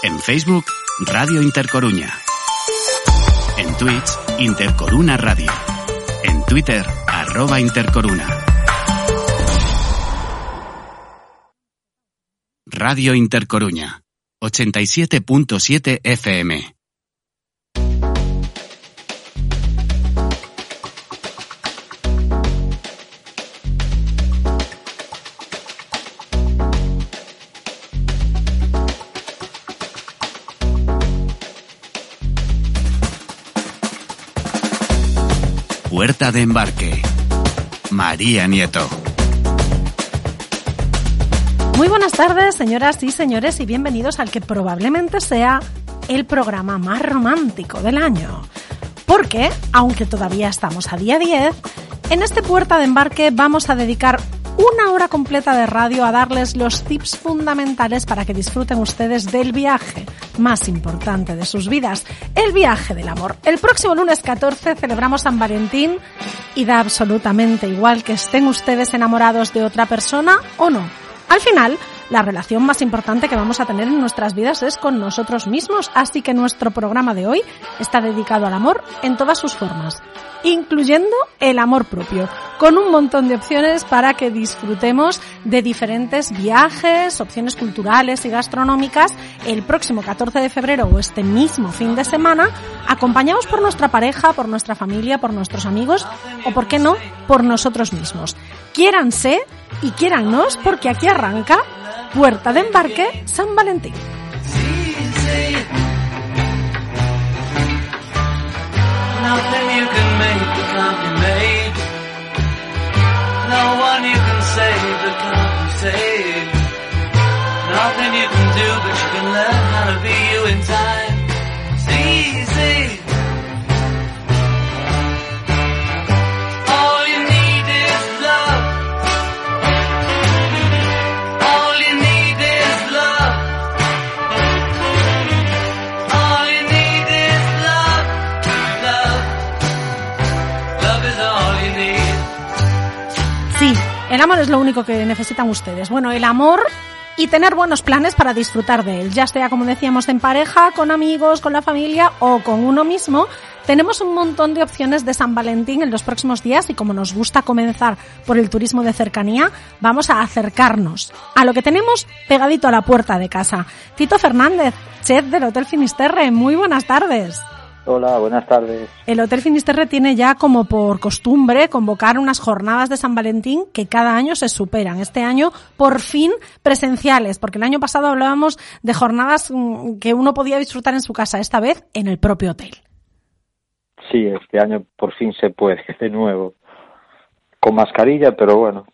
En Facebook, Radio Intercoruña. En Twitch, Intercoruna Radio. En Twitter, arroba Intercoruna. Radio Intercoruña, 87.7 FM. Puerta de embarque. María Nieto. Muy buenas tardes, señoras y señores, y bienvenidos al que probablemente sea el programa más romántico del año. Porque, aunque todavía estamos a día 10, en este puerta de embarque vamos a dedicar una hora completa de radio a darles los tips fundamentales para que disfruten ustedes del viaje más importante de sus vidas, el viaje del amor. El próximo lunes 14 celebramos San Valentín y da absolutamente igual que estén ustedes enamorados de otra persona o no. Al final, la relación más importante que vamos a tener en nuestras vidas es con nosotros mismos, así que nuestro programa de hoy está dedicado al amor en todas sus formas incluyendo el amor propio, con un montón de opciones para que disfrutemos de diferentes viajes, opciones culturales y gastronómicas. El próximo 14 de febrero o este mismo fin de semana, acompañados por nuestra pareja, por nuestra familia, por nuestros amigos o, por qué no, por nosotros mismos. Quiéranse y quiérannos porque aquí arranca Puerta de Embarque San Valentín. Nothing you can do, but you can learn how to be you in time. El amor es lo único que necesitan ustedes. Bueno, el amor y tener buenos planes para disfrutar de él, ya sea como decíamos en pareja, con amigos, con la familia o con uno mismo. Tenemos un montón de opciones de San Valentín en los próximos días y como nos gusta comenzar por el turismo de cercanía, vamos a acercarnos a lo que tenemos pegadito a la puerta de casa. Tito Fernández, chef del Hotel Finisterre, muy buenas tardes. Hola, buenas tardes. El Hotel Finisterre tiene ya como por costumbre convocar unas jornadas de San Valentín que cada año se superan. Este año, por fin, presenciales, porque el año pasado hablábamos de jornadas mm, que uno podía disfrutar en su casa, esta vez en el propio hotel. Sí, este año por fin se puede, de nuevo. Con mascarilla, pero bueno,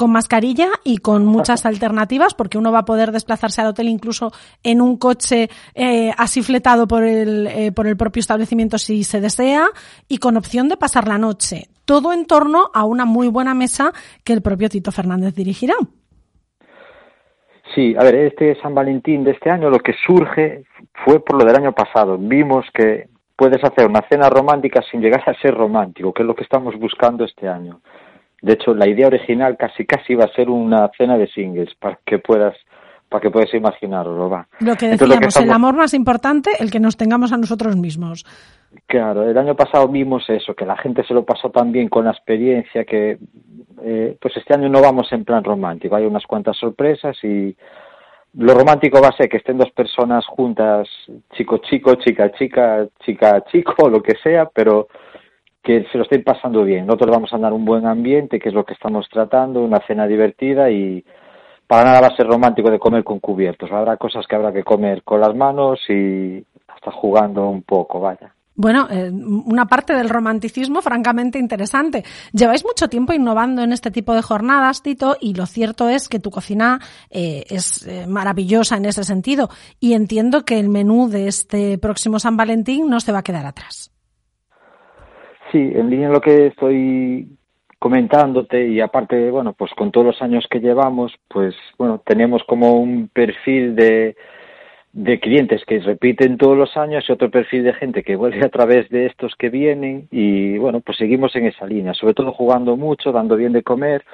con mascarilla y con muchas alternativas, porque uno va a poder desplazarse al hotel incluso en un coche eh, así fletado por el, eh, por el propio establecimiento si se desea, y con opción de pasar la noche. Todo en torno a una muy buena mesa que el propio Tito Fernández dirigirá. Sí, a ver, este San Valentín de este año lo que surge fue por lo del año pasado. Vimos que puedes hacer una cena romántica sin llegar a ser romántico, que es lo que estamos buscando este año. De hecho, la idea original casi casi iba a ser una cena de singles para que puedas para que puedas imaginarlo, va. Lo que decíamos, el amor más importante, el que nos tengamos a nosotros mismos. Claro, el año pasado vimos eso, que la gente se lo pasó tan bien con la experiencia que, eh, pues este año no vamos en plan romántico, hay unas cuantas sorpresas y lo romántico va a ser que estén dos personas juntas, chico chico, chica chica, chica chico, lo que sea, pero que se lo estén pasando bien. Nosotros vamos a dar un buen ambiente, que es lo que estamos tratando, una cena divertida y para nada va a ser romántico de comer con cubiertos. Habrá cosas que habrá que comer con las manos y hasta jugando un poco, vaya. Bueno, eh, una parte del romanticismo francamente interesante. Lleváis mucho tiempo innovando en este tipo de jornadas, Tito, y lo cierto es que tu cocina eh, es eh, maravillosa en ese sentido. Y entiendo que el menú de este próximo San Valentín no se va a quedar atrás. Sí, en línea lo que estoy comentándote y aparte, bueno, pues con todos los años que llevamos, pues bueno, tenemos como un perfil de, de clientes que repiten todos los años y otro perfil de gente que vuelve a través de estos que vienen y bueno, pues seguimos en esa línea, sobre todo jugando mucho, dando bien de comer,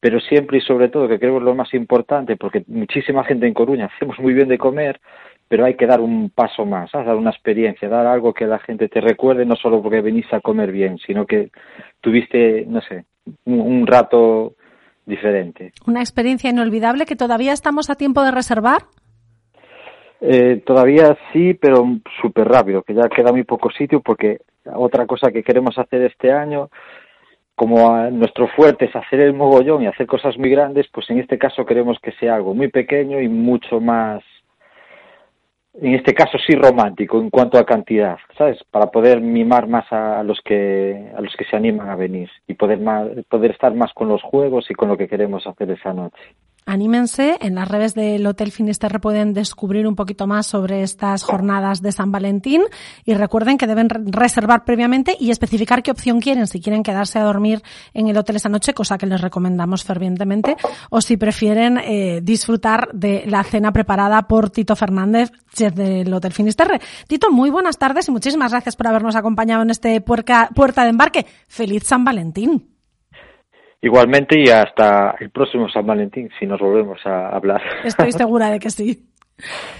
pero siempre y sobre todo, que creo que es lo más importante, porque muchísima gente en Coruña hacemos muy bien de comer, pero hay que dar un paso más, dar una experiencia, dar algo que la gente te recuerde, no solo porque veniste a comer bien, sino que tuviste, no sé, un, rato diferente. ¿Una experiencia inolvidable que todavía estamos a tiempo de reservar? Eh, todavía sí, pero súper rápido, que ya queda muy poco sitio porque otra cosa que queremos hacer este año, como nuestro fuerte es hacer el mogollón y hacer cosas muy grandes, pues en este caso queremos que sea algo muy pequeño y mucho más en este caso sí romántico en cuanto a cantidad, ¿sabes? Para poder mimar más a, los que a los que se animan a venir y poder poder estar más con los juegos y con lo que queremos hacer esa noche. Anímense, en las redes del Hotel Finisterre pueden descubrir un poquito más sobre estas jornadas de San Valentín y recuerden que deben reservar previamente y especificar qué opción quieren, si quieren quedarse a dormir en el hotel esa noche, cosa que les recomendamos fervientemente, o si prefieren eh, disfrutar de la cena preparada por Tito Fernández, chef del Hotel Finisterre. Tito, muy buenas tardes y muchísimas gracias por habernos acompañado en este puerta de embarque. Feliz San Valentín. Igualmente y hasta el próximo San Valentín, si nos volvemos a hablar. Estoy segura de que sí.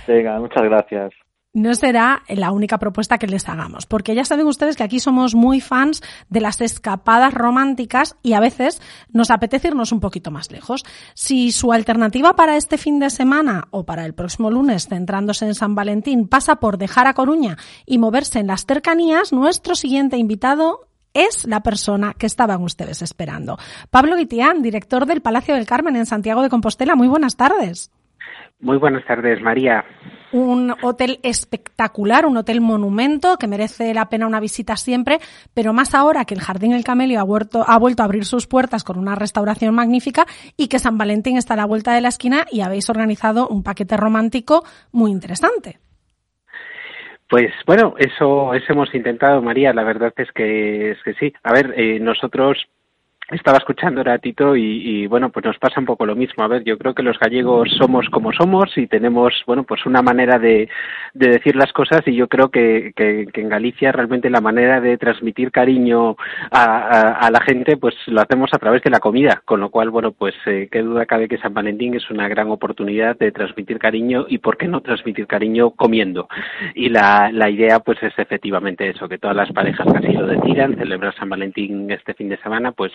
Venga, muchas gracias. No será la única propuesta que les hagamos, porque ya saben ustedes que aquí somos muy fans de las escapadas románticas y a veces nos apetece irnos un poquito más lejos. Si su alternativa para este fin de semana o para el próximo lunes, centrándose en San Valentín, pasa por dejar a Coruña y moverse en las cercanías, nuestro siguiente invitado es la persona que estaban ustedes esperando. Pablo Guitián, director del Palacio del Carmen en Santiago de Compostela. Muy buenas tardes. Muy buenas tardes, María. Un hotel espectacular, un hotel monumento que merece la pena una visita siempre, pero más ahora que el Jardín El Camelio ha vuelto, ha vuelto a abrir sus puertas con una restauración magnífica y que San Valentín está a la vuelta de la esquina y habéis organizado un paquete romántico muy interesante. Pues bueno, eso, eso hemos intentado, María. La verdad es que, es que sí. A ver, eh, nosotros estaba escuchando a Tito y, bueno, pues nos pasa un poco lo mismo. A ver, yo creo que los gallegos somos como somos y tenemos, bueno, pues una manera de, de decir las cosas y yo creo que, que, en Galicia realmente la manera de transmitir cariño a, a, la gente, pues lo hacemos a través de la comida, con lo cual, bueno, pues eh, qué duda cabe que San Valentín es una gran oportunidad de transmitir cariño y por qué no transmitir cariño comiendo. Y la, la idea, pues es efectivamente eso, que todas las parejas que así lo decidan, celebrar San Valentín este fin de semana, pues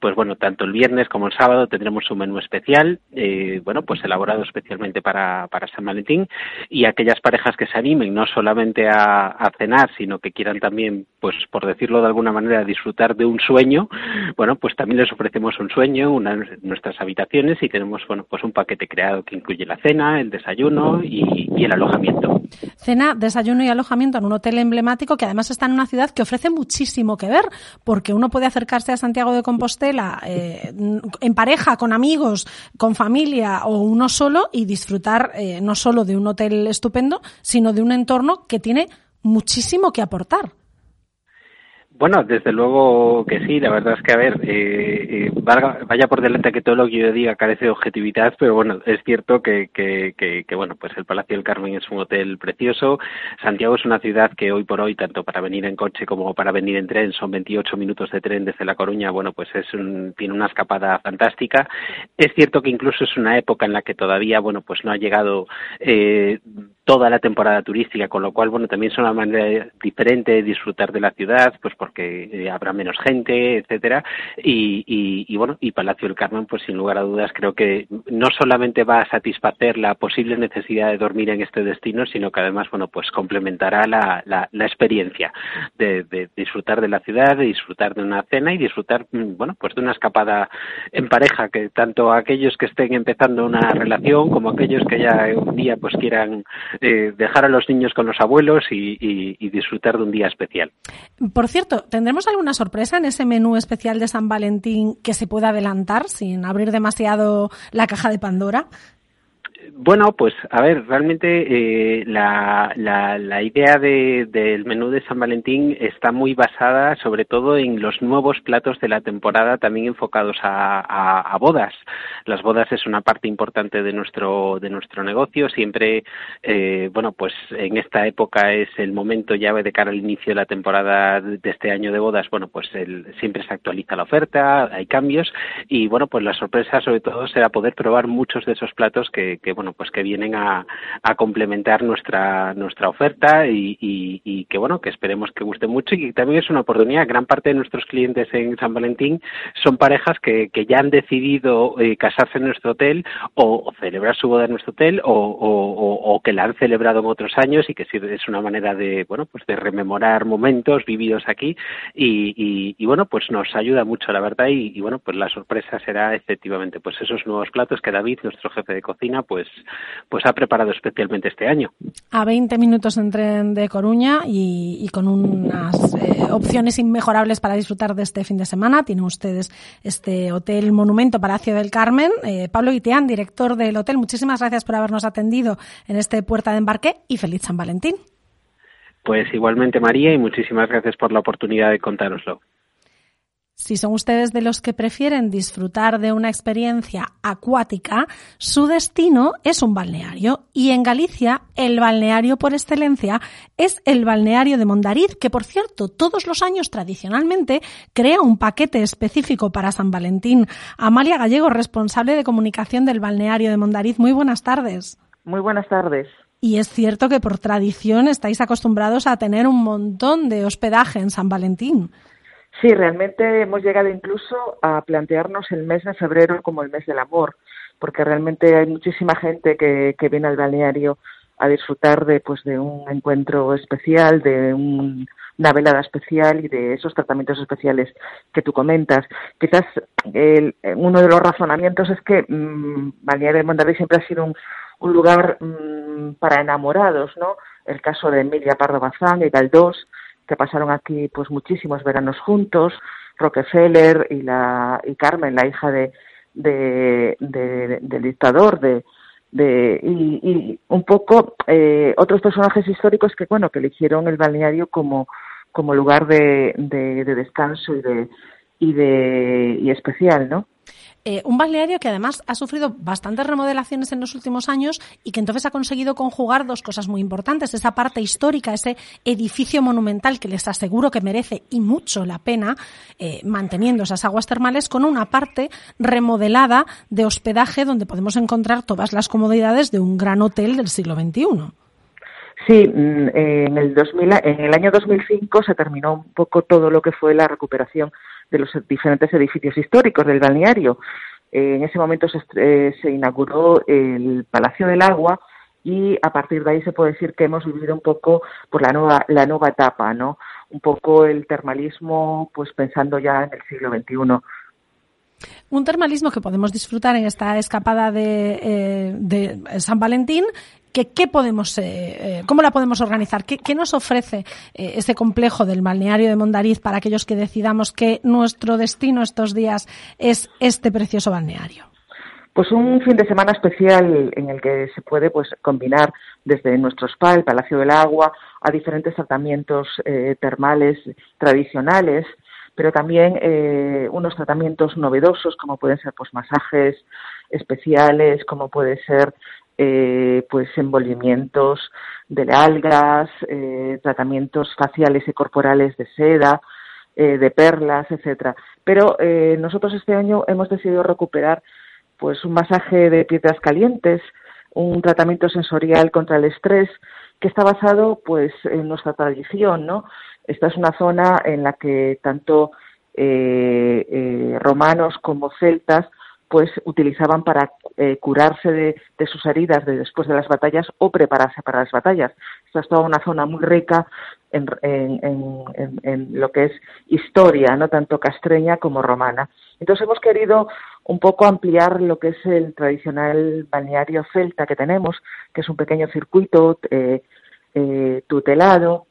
pues bueno, tanto el viernes como el sábado tendremos un menú especial, eh, bueno, pues elaborado especialmente para, San Valentín y aquellas parejas que se animen no solamente a, a, cenar, sino que quieran también, pues por decirlo de alguna manera, disfrutar de un sueño, bueno, pues también les ofrecemos un sueño, una nuestras habitaciones y tenemos, bueno, pues un paquete creado que incluye la cena, el desayuno y, y el alojamiento. Cena, desayuno y alojamiento en un hotel emblemático que además está en una ciudad que ofrece muchísimo que ver, porque uno puede acercarse a Santiago de Compostela eh, en pareja, con amigos, con familia o uno solo y disfrutar eh, no solo de un hotel estupendo, sino de un entorno que tiene muchísimo que aportar. Bueno, desde luego que sí, la verdad es que, a ver, eh, eh vaya por delante que todo lo que yo diga carece de objetividad, pero bueno, es cierto que, que, que, bueno, pues el Palacio del Carmen es un hotel precioso, Santiago es una ciudad que hoy por hoy, tanto para venir en coche como para venir en tren, son 28 minutos de tren desde La Coruña, bueno, pues es un, tiene una escapada fantástica. Es cierto que incluso es una época en la que todavía, bueno, pues no ha llegado eh, toda la temporada turística, con lo cual, bueno, también es una manera diferente de disfrutar de la ciudad, pues porque eh, habrá menos gente, etcétera, y, y, bueno, y Palacio del Carmen, pues sin lugar a dudas, creo que no solamente va a satisfacer la posible necesidad de dormir en este destino, sino que además, bueno, pues complementará la, la, la experiencia de, de, disfrutar de la ciudad, de disfrutar de una cena y disfrutar, mm, bueno, pues de una escapada en pareja, que tanto aquellos que estén empezando una relación como aquellos que ya un día pues quieran dejar a los niños con los abuelos y, y, disfrutar de un día especial. Por cierto, ¿tendremos alguna sorpresa en ese menú especial de San Valentín que se pueda adelantar sin abrir demasiado la caja de Pandora? Bueno, pues a ver, realmente eh, la, la, idea de, del menú de San Valentín está muy basada sobre todo en los nuevos platos de la temporada también enfocados a, a, bodas. Las bodas es una parte importante de nuestro, de nuestro negocio. Siempre, eh, bueno, pues en esta época es el momento llave de cara al inicio de la temporada de este año de bodas. Bueno, pues el, siempre se actualiza la oferta, hay cambios y bueno, pues la sorpresa sobre todo será poder probar muchos de esos platos que bueno, pues que vienen a, complementar nuestra, nuestra oferta y, y, que bueno, que esperemos que guste mucho y que también es una oportunidad. Gran parte de nuestros clientes en San Valentín son parejas que, que ya han decidido eh, casarse en nuestro hotel o, celebrar su boda en nuestro hotel o, o, que la han celebrado en otros años y que es una manera de, bueno, pues de rememorar momentos vividos aquí y, y, bueno, pues nos ayuda mucho, la verdad, y, bueno, pues la sorpresa será efectivamente pues esos nuevos platos que David, nuestro jefe de cocina, pues, pues ha preparado especialmente este año. A 20 minutos en tren de Coruña y, con unas eh, opciones inmejorables para disfrutar de este fin de semana. Tienen ustedes este Hotel Monumento Palacio del Carmen. Eh, Pablo Guiteán, director del hotel, muchísimas gracias por habernos atendido en este Puerta de Embarque y feliz San Valentín. Pues igualmente María y muchísimas gracias por la oportunidad de contároslo. Si son ustedes de los que prefieren disfrutar de una experiencia acuática, su destino es un balneario. Y en Galicia, el balneario por excelencia es el balneario de Mondariz, que por cierto, todos los años tradicionalmente crea un paquete específico para San Valentín. Amalia Gallego, responsable de comunicación del balneario de Mondariz. Muy buenas tardes. Muy buenas tardes. Y es cierto que por tradición estáis acostumbrados a tener un montón de hospedaje en San Valentín. Sí, realmente hemos llegado incluso a plantearnos el mes de febrero como el mes del amor, porque realmente hay muchísima gente que, que viene al balneario a disfrutar de pues de un encuentro especial, de una velada especial y de esos tratamientos especiales que tú comentas. Quizás uno de los razonamientos es que mmm, Balneario de Mondarrí siempre ha sido un, un lugar mmm, para enamorados, ¿no? El caso de Emilia Pardo Bazán y Galdós, que pasaron aquí pues muchísimos veranos juntos, Rockefeller y la y Carmen, la hija de, de, del dictador, de, de y, y un poco eh, otros personajes históricos que bueno que eligieron el balneario como como lugar de, de, de descanso y de y de y especial, ¿no? Eh, un balneario que además ha sufrido bastantes remodelaciones en los últimos años y que entonces ha conseguido conjugar dos cosas muy importantes. Esa parte histórica, ese edificio monumental que les aseguro que merece y mucho la pena, eh, manteniendo esas aguas termales, con una parte remodelada de hospedaje donde podemos encontrar todas las comodidades de un gran hotel del siglo XXI. Sí, mm, en el, 2000, en el año 2005 se terminó un poco todo lo que fue la recuperación de los diferentes edificios históricos del balneario. Eh, en ese momento se, eh, se, inauguró el Palacio del Agua y a partir de ahí se puede decir que hemos vivido un poco por la nueva la nueva etapa, ¿no? Un poco el termalismo, pues pensando ya en el siglo XXI. Un termalismo que podemos disfrutar en esta escapada de, eh, de San Valentín ¿Qué, podemos, eh, eh, ¿Cómo la podemos organizar? ¿Qué, nos ofrece eh, ese complejo del balneario de Mondariz para aquellos que decidamos que nuestro destino estos días es este precioso balneario? Pues un fin de semana especial en el que se puede pues combinar desde nuestro spa, el Palacio del Agua, a diferentes tratamientos termales tradicionales, pero también unos tratamientos novedosos como pueden ser pues masajes especiales, como puede ser eh, pues envolvimientos de algas, eh, tratamientos faciales y corporales de seda, eh, de perlas, etcétera. Pero nosotros este año hemos decidido recuperar pues un masaje de piedras calientes, un tratamiento sensorial contra el estrés que está basado pues en nuestra tradición, ¿no? Esta es una zona en la que tanto romanos como celtas pues utilizaban para eh, curarse de, sus heridas de después de las batallas o prepararse para las batallas. Esta es toda una zona muy rica en, lo que es historia, no tanto castreña como romana. Entonces hemos querido un poco ampliar lo que es el tradicional balneario celta que tenemos, que es un pequeño circuito eh, eh, tutelado,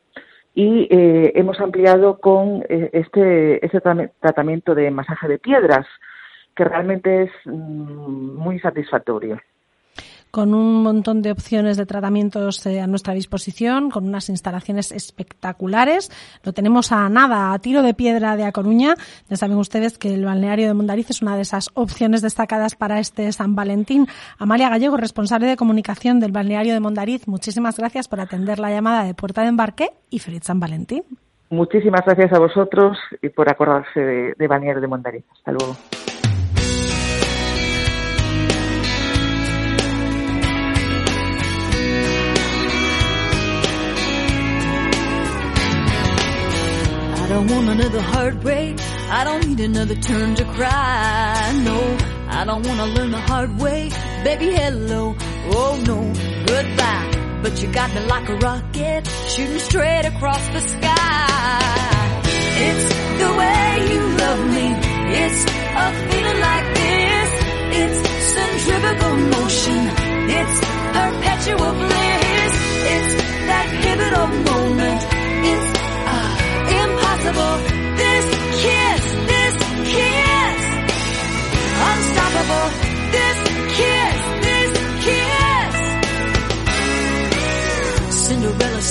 y hemos ampliado con este, este tratamiento de masaje de piedras, que realmente es mm, muy satisfactorio con un montón de opciones de tratamientos eh, a nuestra disposición, con unas instalaciones espectaculares. Lo tenemos a nada, a tiro de piedra de A Coruña. Ya saben ustedes que el balneario de Mondariz es una de esas opciones destacadas para este San Valentín. Amalia Gallego, responsable de comunicación del balneario de Mondariz, muchísimas gracias por atender la llamada de Puerta de Embarque y feliz San Valentín. Muchísimas gracias a vosotros y por acordarse de, de balneario de Mondariz. Hasta luego. Don't want another heartbreak. I don't need another turn to cry. No, I don't want to learn the hard way. Baby, hello. Oh no, goodbye. But you got me like a rocket, shooting straight across the sky. It's the way you love me. It's a feeling like this.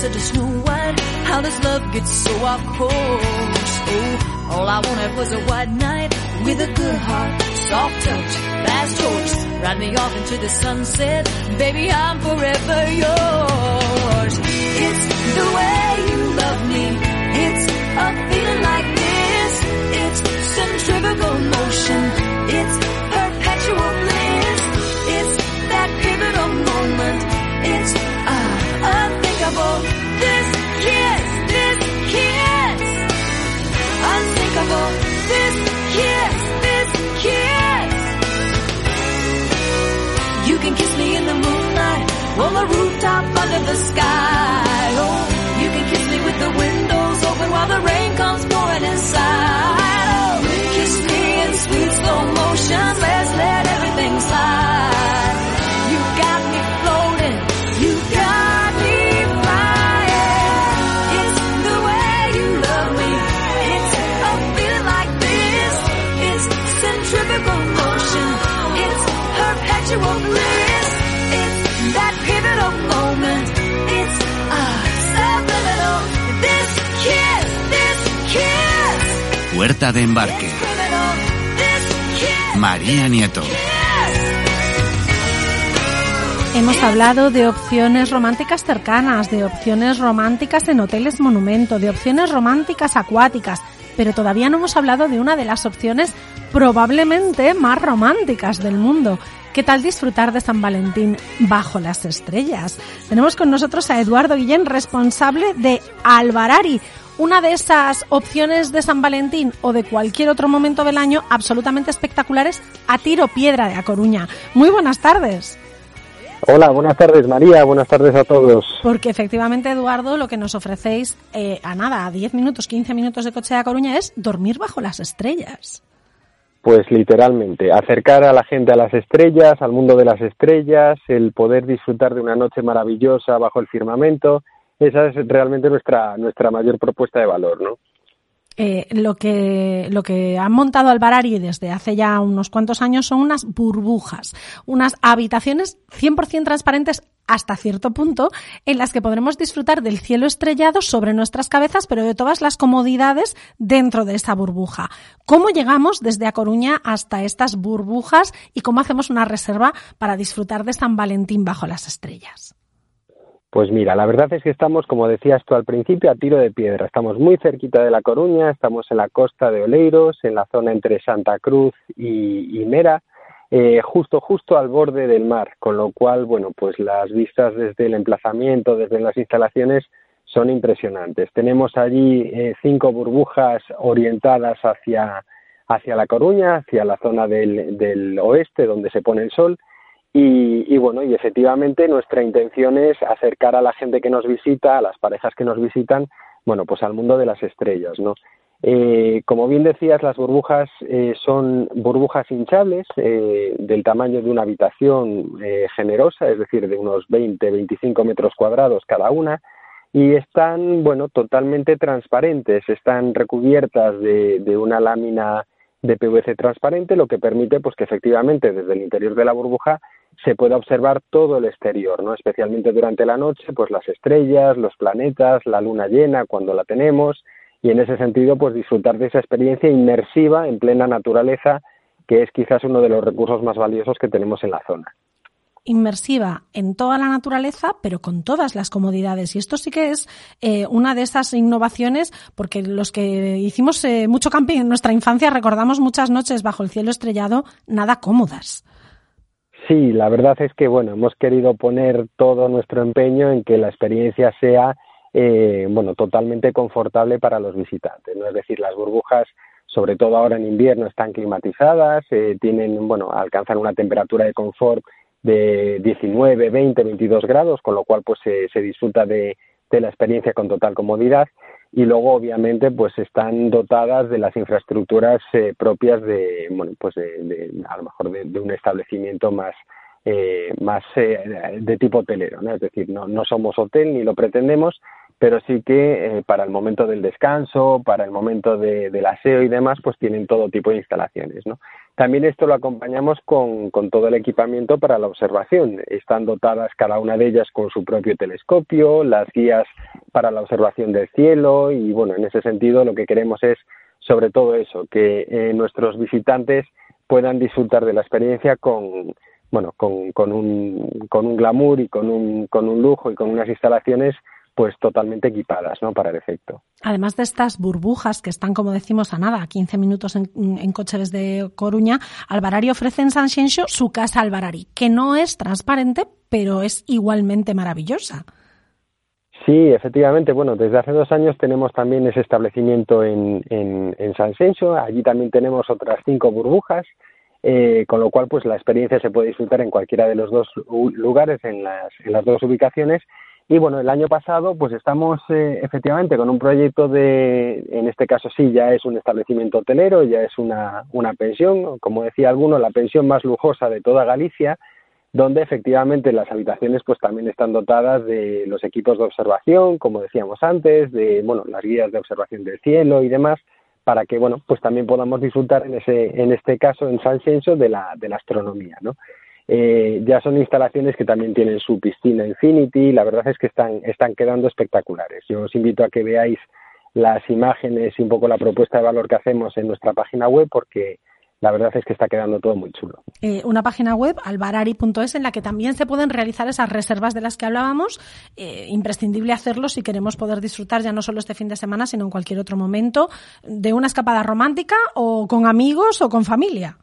Said to Snow White, how this love gets so off course. Oh, all I wanted was a white knight with a good heart, soft touch, fast choice. Ride me off into the sunset, baby, I'm forever yours. It's the way you love me. It's a feeling like this. It's centrifugal motion. It's rooftop under the sky. De embarque. María Nieto. Hemos hablado de opciones románticas cercanas, de opciones románticas en hoteles monumento, de opciones románticas acuáticas, pero todavía no hemos hablado de una de las opciones probablemente más románticas del mundo. ¿Qué tal disfrutar de San Valentín bajo las estrellas? Tenemos con nosotros a Eduardo Guillén, responsable de Alvarari, una de esas opciones de San Valentín o de cualquier otro momento del año absolutamente espectaculares a tiro piedra de A Coruña. Muy buenas tardes. Hola, buenas tardes María, buenas tardes a todos. Porque efectivamente, Eduardo, lo que nos ofrecéis eh, a nada, a 10 minutos, 15 minutos de coche de A Coruña es dormir bajo las estrellas. Pues literalmente, acercar a la gente a las estrellas, al mundo de las estrellas, el poder disfrutar de una noche maravillosa bajo el firmamento, esa es realmente nuestra, nuestra mayor propuesta de valor, ¿no? Eh, lo que lo que han montado Alvarari desde hace ya unos cuantos años son unas burbujas, unas habitaciones 100% transparentes hasta cierto punto en las que podremos disfrutar del cielo estrellado sobre nuestras cabezas, pero de todas las comodidades dentro de esa burbuja. ¿Cómo llegamos desde A Coruña hasta estas burbujas y cómo hacemos una reserva para disfrutar de San Valentín bajo las estrellas? Pues mira, la verdad es que estamos, como decías tú al principio, a tiro de piedra. Estamos muy cerquita de La Coruña, estamos en la costa de Oleiros, en la zona entre Santa Cruz y, Mera, eh, justo, justo al borde del mar, con lo cual, bueno, pues las vistas desde el emplazamiento, desde las instalaciones, son impresionantes. Tenemos allí eh, cinco burbujas orientadas hacia, hacia La Coruña, hacia la zona del oeste, donde se pone el sol, y, y, bueno, y efectivamente nuestra intención es acercar a la gente que nos visita, a las parejas que nos visitan, bueno, pues al mundo de las estrellas, ¿no? Eh, como bien decías, las burbujas eh, son burbujas hinchables eh, del tamaño de una habitación eh, generosa, es decir, de unos 20-25 metros cuadrados cada una, y están, bueno, totalmente transparentes, están recubiertas de, de una lámina de PVC transparente, lo que permite pues que efectivamente desde el interior de la burbuja se pueda observar todo el exterior, ¿no? Especialmente durante la noche, pues las estrellas, los planetas, la luna llena cuando la tenemos y en ese sentido pues disfrutar de esa experiencia inmersiva en plena naturaleza que es quizás uno de los recursos más valiosos que tenemos en la zona inmersiva en toda la naturaleza, pero con todas las comodidades. Y esto sí que es eh, una de esas innovaciones, porque los que hicimos eh, mucho camping en nuestra infancia recordamos muchas noches bajo el cielo estrellado nada cómodas. Sí, la verdad es que bueno, hemos querido poner todo nuestro empeño en que la experiencia sea eh, bueno, totalmente confortable para los visitantes. ¿no? Es decir, las burbujas, sobre todo ahora en invierno, están climatizadas, eh, tienen, bueno, alcanzan una temperatura de confort de 19, 20, 22 grados, con lo cual pues se, se disfruta de, de la experiencia con total comodidad y luego obviamente pues están dotadas de las infraestructuras eh, propias de bueno pues de, de, a lo mejor de, un establecimiento más eh, más eh, de tipo hotelero ¿no? es decir no no somos hotel ni lo pretendemos pero sí que eh, para el momento del descanso, para el momento de, del aseo y demás, pues tienen todo tipo de instalaciones. ¿no? También esto lo acompañamos con, con, todo el equipamiento para la observación. Están dotadas cada una de ellas con su propio telescopio, las guías para la observación del cielo y bueno, en ese sentido lo que queremos es sobre todo eso, que eh, nuestros visitantes puedan disfrutar de la experiencia con, bueno, con, con, un, con un glamour y con un, con un lujo y con unas instalaciones pues totalmente equipadas ¿no? para el efecto. Además de estas burbujas que están, como decimos, a nada, a 15 minutos en, en coche desde Coruña, Alvarari ofrece en San Xenxo su casa Alvarari, que no es transparente, pero es igualmente maravillosa. Sí, efectivamente. Bueno, desde hace dos años tenemos también ese establecimiento en, en, en San Xenxo. Allí también tenemos otras cinco burbujas. Eh, con lo cual pues la experiencia se puede disfrutar en cualquiera de los dos lugares, en las, en las dos ubicaciones y bueno, el año pasado pues estamos eh, efectivamente con un proyecto de, en este caso sí, ya es un establecimiento hotelero, ya es una, una pensión, como decía alguno, la pensión más lujosa de toda Galicia, donde efectivamente las habitaciones pues también están dotadas de los equipos de observación, como decíamos antes, de bueno, las guías de observación del cielo y demás, para que bueno, pues también podamos disfrutar en ese en este caso en San Xenxo de la de la astronomía, ¿no? Eh, ya son instalaciones que también tienen su piscina Infinity, la verdad es que están, están quedando espectaculares. Yo os invito a que veáis las imágenes y un poco la propuesta de valor que hacemos en nuestra página web porque la verdad es que está quedando todo muy chulo. Eh, una página web, albarari.es, en la que también se pueden realizar esas reservas de las que hablábamos. Eh, imprescindible hacerlo si queremos poder disfrutar ya no solo este fin de semana, sino en cualquier otro momento de una escapada romántica o con amigos o con familia.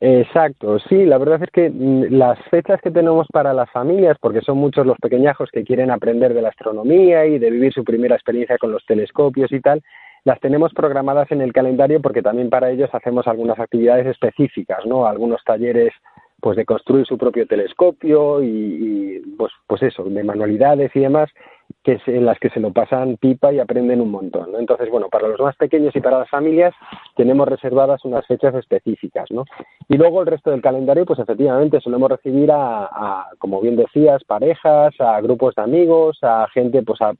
Exacto, sí, la verdad es que mm, las fechas que tenemos para las familias, porque son muchos los pequeñajos que quieren aprender de la astronomía y de vivir su primera experiencia con los telescopios y tal, las tenemos programadas en el calendario porque también para ellos hacemos algunas actividades específicas, ¿no? Algunos talleres pues de construir su propio telescopio y, y pues pues eso, de manualidades y demás que es en las que se lo pasan pipa y aprenden un montón, ¿no? Entonces, bueno, para los más pequeños y para las familias tenemos reservadas unas fechas específicas, ¿no? Y luego el resto del calendario, pues efectivamente solemos recibir a, a como bien decías, parejas, a grupos de amigos, a gente pues a,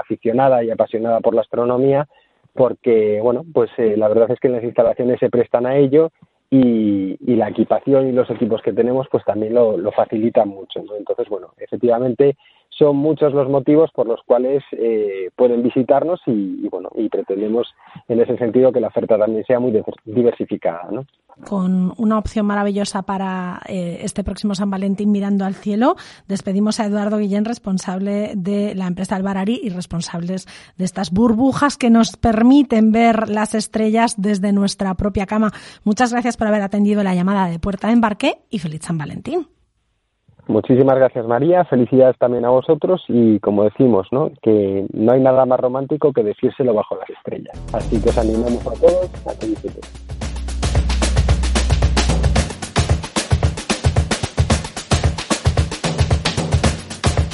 aficionada y apasionada por la astronomía, porque, bueno, pues eh, la verdad es que las instalaciones se prestan a ello y, y, la equipación y los equipos que tenemos pues también lo, facilitan mucho. Entonces, bueno, efectivamente son muchos los motivos por los cuales eh, pueden visitarnos y, bueno y pretendemos en ese sentido que la oferta también sea muy diversificada ¿no? con una opción maravillosa para eh, este próximo San Valentín mirando al cielo despedimos a Eduardo Guillén responsable de la empresa Albarari y responsables de estas burbujas que nos permiten ver las estrellas desde nuestra propia cama muchas gracias por haber atendido la llamada de Puerta de Embarque y feliz San Valentín Muchísimas gracias María, felicidades también a vosotros y como decimos, ¿no? que no hay nada más romántico que decírselo bajo las estrellas. Así que os animamos a todos a que disfruten.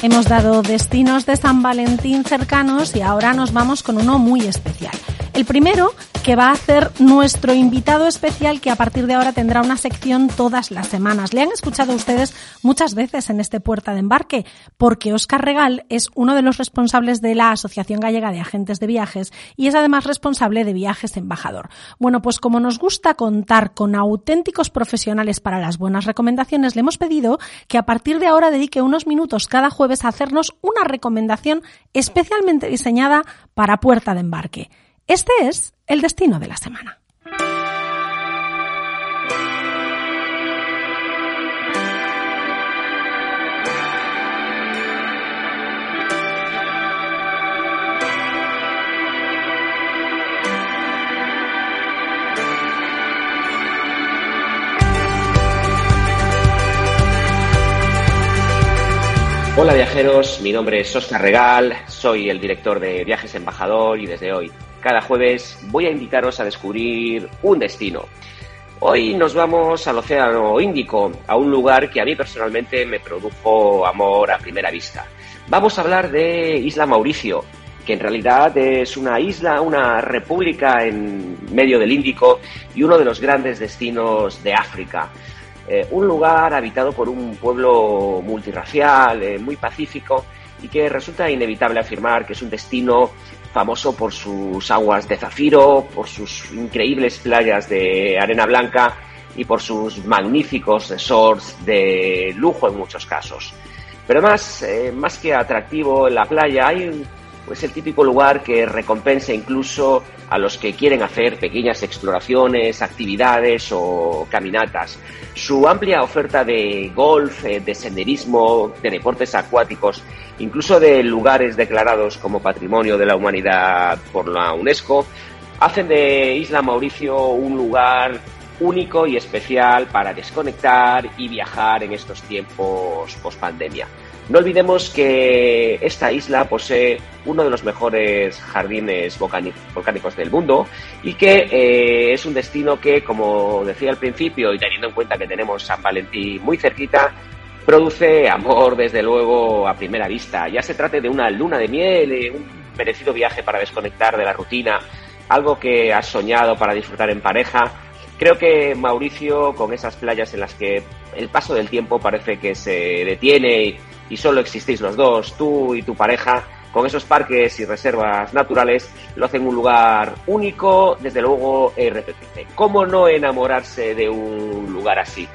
Hemos dado destinos de San Valentín cercanos y ahora nos vamos con uno muy especial. El primero, que va a ser nuestro invitado especial que a partir de ahora tendrá una sección todas las semanas. Le han escuchado ustedes muchas veces en este puerta de embarque, porque Óscar Regal es uno de los responsables de la Asociación Gallega de Agentes de Viajes y es además responsable de Viajes Embajador. Bueno, pues como nos gusta contar con auténticos profesionales para las buenas recomendaciones, le hemos pedido que a partir de ahora dedique unos minutos cada jueves a hacernos una recomendación especialmente diseñada para puerta de embarque. Este es el destino de la semana. Hola viajeros, mi nombre es Oscar Regal, soy el director de Viajes Embajador y desde hoy cada jueves, voy a invitaros a descubrir un destino. Hoy nos vamos al Océano Índico, a un lugar que a mí personalmente me produjo amor a primera vista. Vamos a hablar de Isla Mauricio, que en realidad es una isla, una república en medio del Índico y uno de los grandes destinos de África. Eh, un lugar habitado por un pueblo multirracial, eh, muy pacífico y que resulta inevitable afirmar que es un destino famoso por sus aguas de zafiro, por sus increíbles playas de arena blanca y por sus magníficos resorts de lujo en muchos casos. Pero además, eh, más que atractivo en la playa, hay pues el típico lugar que recompensa incluso a los que quieren hacer pequeñas exploraciones, actividades o caminatas. Su amplia oferta de golf, eh, de senderismo, de deportes acuáticos, incluso de lugares declarados como Patrimonio de la Humanidad por la UNESCO, hacen de Isla Mauricio un lugar único y especial para desconectar y viajar en estos tiempos post pandemia. No olvidemos que esta isla posee uno de los mejores jardines volcánicos del mundo y que eh, es un destino que, como decía al principio, y teniendo en cuenta que tenemos San Valentín muy cerquita, produce amor desde luego a primera vista. Ya se trate de una luna de miel, eh, un merecido viaje para desconectar de la rutina, algo que has soñado para disfrutar en pareja. Creo que Mauricio, con esas playas en las que el paso del tiempo parece que se detiene y solo existís los dos, tú y tu pareja, con esos parques y reservas naturales, lo hacen un lugar único, desde luego e irrepetible. ¿Cómo no enamorarse de un lugar así?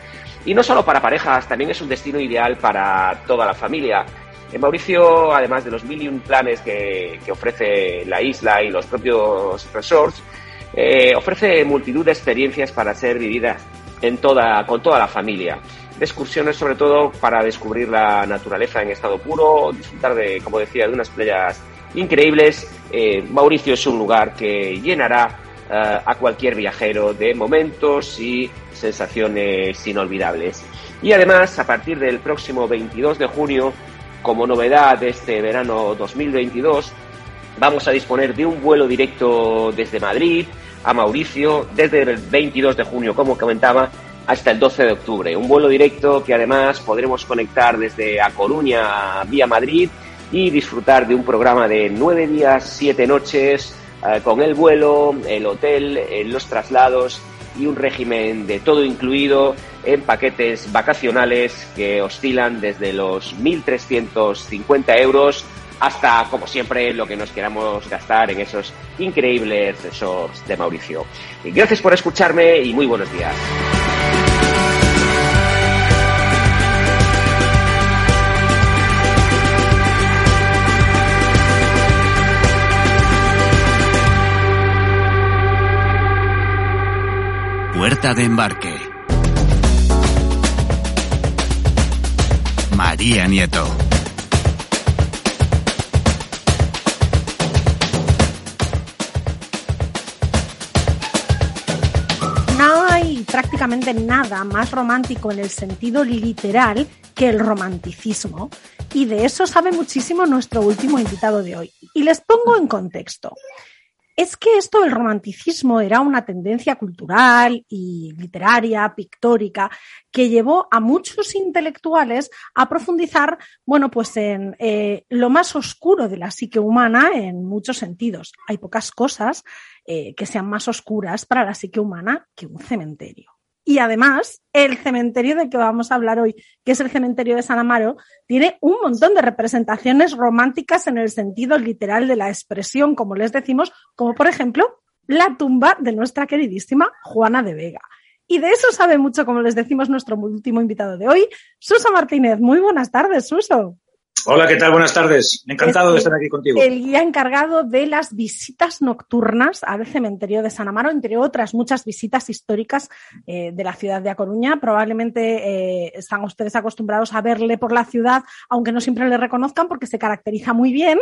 Y no solo para parejas, también es un destino ideal para toda la familia. En Mauricio, además de los mil y un planes que, que ofrece la isla y los propios resorts, eh, ofrece multitud de experiencias para ser vividas en toda, con toda la familia excursiones sobre todo para descubrir la naturaleza en estado puro, disfrutar de, como decía, de unas playas increíbles. Eh, Mauricio es un lugar que llenará eh, a cualquier viajero de momentos y sensaciones inolvidables. Y además, a partir del próximo 22 de junio, como novedad de este verano 2022, vamos a disponer de un vuelo directo desde Madrid a Mauricio desde el 22 de junio, como comentaba, hasta el 12 de octubre. Un vuelo directo que además podremos conectar desde A Coruña vía Madrid y disfrutar de un programa de nueve días, siete noches, eh, con el vuelo, el hotel, eh, los traslados y un régimen de todo incluido en paquetes vacacionales que oscilan desde los 1.350 euros hasta, como siempre, lo que nos queramos gastar en esos increíbles resorts de Mauricio. gracias por escucharme y muy buenos días. Puerta de embarque. María Nieto. Prácticamente nada más romántico en el sentido literal que el romanticismo. Y de eso sabe muchísimo nuestro último invitado de hoy. Y les pongo en contexto es que esto del romanticismo era una tendencia cultural y literaria, pictórica, que llevó a muchos intelectuales a profundizar, bueno, pues en eh, lo más oscuro de la psique humana en muchos sentidos. Hay pocas cosas eh, que sean más oscuras para la psique humana que un cementerio. Y además, el cementerio del que vamos a hablar hoy, que es el cementerio de San Amaro, tiene un montón de representaciones románticas en el sentido literal de la expresión, como les decimos, como por ejemplo la tumba de nuestra queridísima Juana de Vega. Y de eso sabe mucho, como les decimos, nuestro último invitado de hoy, Suso Martínez. Muy buenas tardes, Suso. Hola, ¿qué tal? Buenas tardes. Encantado de estar aquí contigo. El guía encargado de las visitas nocturnas al cementerio de San Amaro, entre otras muchas visitas históricas eh, de la ciudad de A Coruña. Probablemente eh, están ustedes acostumbrados a verle por la ciudad, aunque no siempre le reconozcan porque se caracteriza muy bien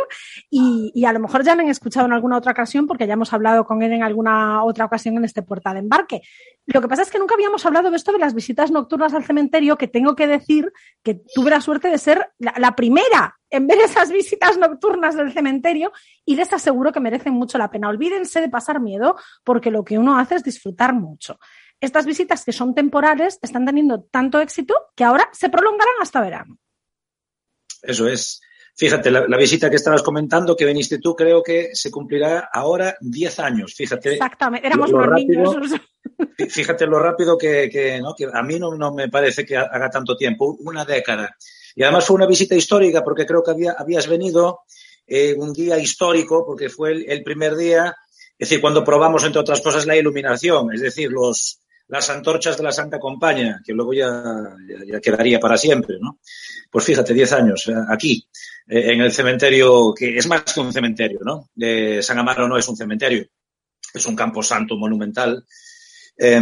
y, y a lo mejor ya lo han escuchado en alguna otra ocasión porque ya hemos hablado con él en alguna otra ocasión en este puerta de embarque. Lo que pasa es que nunca habíamos hablado de esto de las visitas nocturnas al cementerio, que tengo que decir que tuve la suerte de ser la, la primera en ver esas visitas nocturnas del cementerio y les aseguro que merecen mucho la pena. Olvídense de pasar miedo porque lo que uno hace es disfrutar mucho. Estas visitas que son temporales están teniendo tanto éxito que ahora se prolongarán hasta verano. Eso es. Fíjate, la, la, visita que estabas comentando, que viniste tú, creo que se cumplirá ahora 10 años. Fíjate. Exactamente, éramos unos niños. Fíjate lo rápido que, que, ¿no? que a mí no, no, me parece que haga tanto tiempo, una década. Y además fue una visita histórica porque creo que había, habías venido eh, un día histórico porque fue el, primer día, es decir, cuando probamos, entre otras cosas, la iluminación, es decir, los, las antorchas de la Santa Compañía, que luego ya, ya, quedaría para siempre, ¿no? Pues fíjate, 10 años eh, aquí, eh, en el cementerio, que es más que un cementerio, ¿no? De San Amaro no es un cementerio, es un campo santo monumental eh,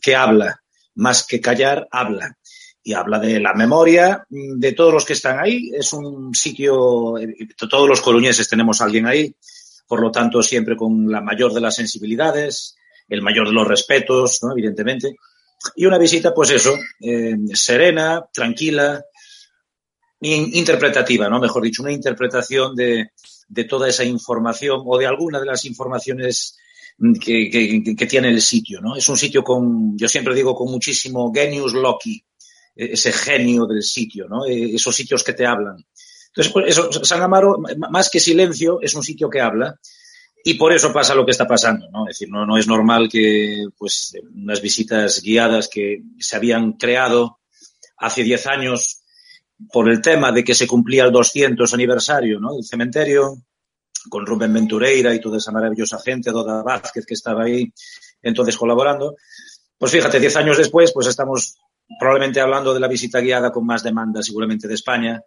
que habla, más que callar, habla y habla de la memoria de todos los que están ahí. Es un sitio, todos los coruñeses tenemos a alguien ahí, por lo tanto, siempre con la mayor de las sensibilidades, el mayor de los respetos, ¿no? evidentemente. Y una visita, pues eso, eh, serena, tranquila, interpretativa, ¿no? Mejor dicho, una interpretación de, de, toda esa información o de alguna de las informaciones que, que, que, tiene el sitio, ¿no? Es un sitio con, yo siempre digo, con muchísimo genius loci, ese genio del sitio, ¿no? Esos sitios que te hablan. Entonces, pues eso, San Amaro, más que silencio, es un sitio que habla y por eso pasa lo que está pasando, ¿no? Es decir, no, es normal que, pues, unas visitas guiadas que se habían creado hace 10 años por el tema de que se cumplía el 200 aniversario, ¿no? Del cementerio, con Rubén Ventureira y toda esa maravillosa gente, Doda Vázquez que estaba ahí entonces colaborando. Pues fíjate, 10 años después, pues estamos probablemente hablando de la visita guiada con más demanda seguramente de España,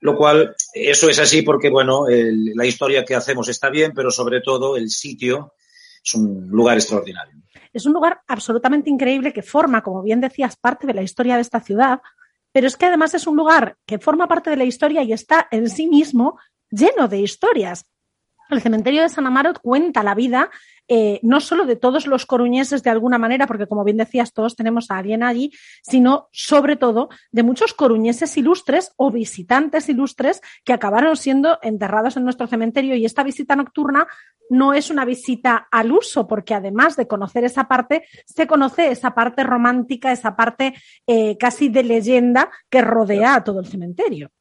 lo cual eso es así porque, bueno, el, la historia que hacemos está bien, pero sobre todo el sitio es un lugar extraordinario. Es un lugar absolutamente increíble que forma, como bien decías, parte de la historia de esta ciudad, pero es que además es un lugar que forma parte de la historia y está en sí mismo lleno de historias. El cementerio de San Amaro cuenta la vida eh, no solo de todos los coruñeses de alguna manera, porque como bien decías, todos tenemos a alguien allí, sino sobre todo de muchos coruñeses ilustres o visitantes ilustres que acabaron siendo enterrados en nuestro cementerio. Y esta visita nocturna no es una visita al uso, porque además de conocer esa parte, se conoce esa parte romántica, esa parte eh, casi de leyenda que rodea a todo el cementerio.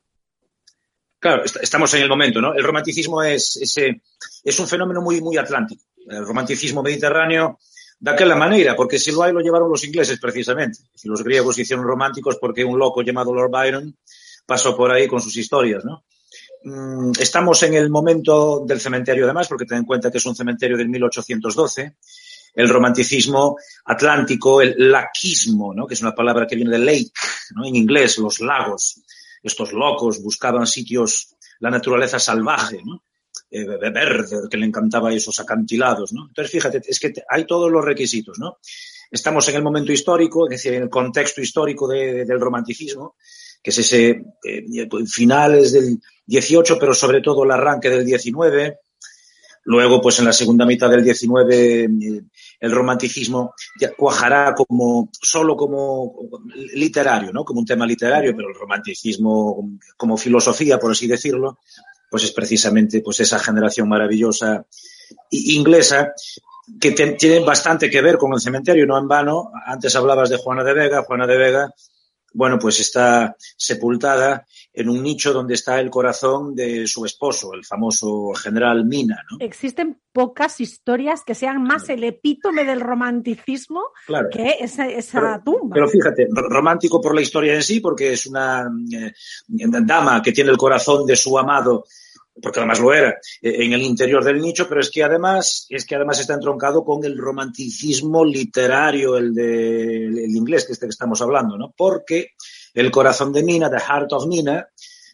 Claro, estamos en el momento, ¿no? El romanticismo es, ese, es un fenómeno muy, muy atlántico. El romanticismo mediterráneo de aquella manera, porque si lo hay lo llevaron los ingleses precisamente. Si los griegos hicieron románticos porque un loco llamado Lord Byron pasó por ahí con sus historias, ¿no? Mm, estamos en el momento del cementerio además, porque ten en cuenta que es un cementerio del 1812. El romanticismo atlántico, el laquismo, ¿no? que es una palabra que viene de lake, ¿no? en inglés, los lagos estos locos buscaban sitios, la naturaleza salvaje, ¿no? Eh, verde, que le encantaba esos acantilados, ¿no? Entonces, fíjate, es que hay todos los requisitos, ¿no? Estamos en el momento histórico, es decir, en el contexto histórico de, del romanticismo, que es ese eh, finales del 18, pero sobre todo el arranque del 19, Luego, pues en la segunda mitad del 19, el romanticismo cuajará como, solo como literario, ¿no? Como un tema literario, pero el romanticismo como filosofía, por así decirlo, pues es precisamente pues esa generación maravillosa inglesa que te, tiene bastante que ver con el cementerio, no en vano. Antes hablabas de Juana de Vega. Juana de Vega bueno, pues está sepultada en un nicho donde está el corazón de su esposo, el famoso general Mina. ¿no? Existen pocas historias que sean más el epítome del romanticismo claro. que esa, esa pero, tumba. Pero fíjate, romántico por la historia en sí, porque es una eh, dama que tiene el corazón de su amado porque además lo era, eh, en el interior del nicho, pero es que además, es que además está entroncado con el romanticismo literario, el de el inglés que este que estamos hablando, ¿no? Porque el corazón de Mina, The Heart of Mina,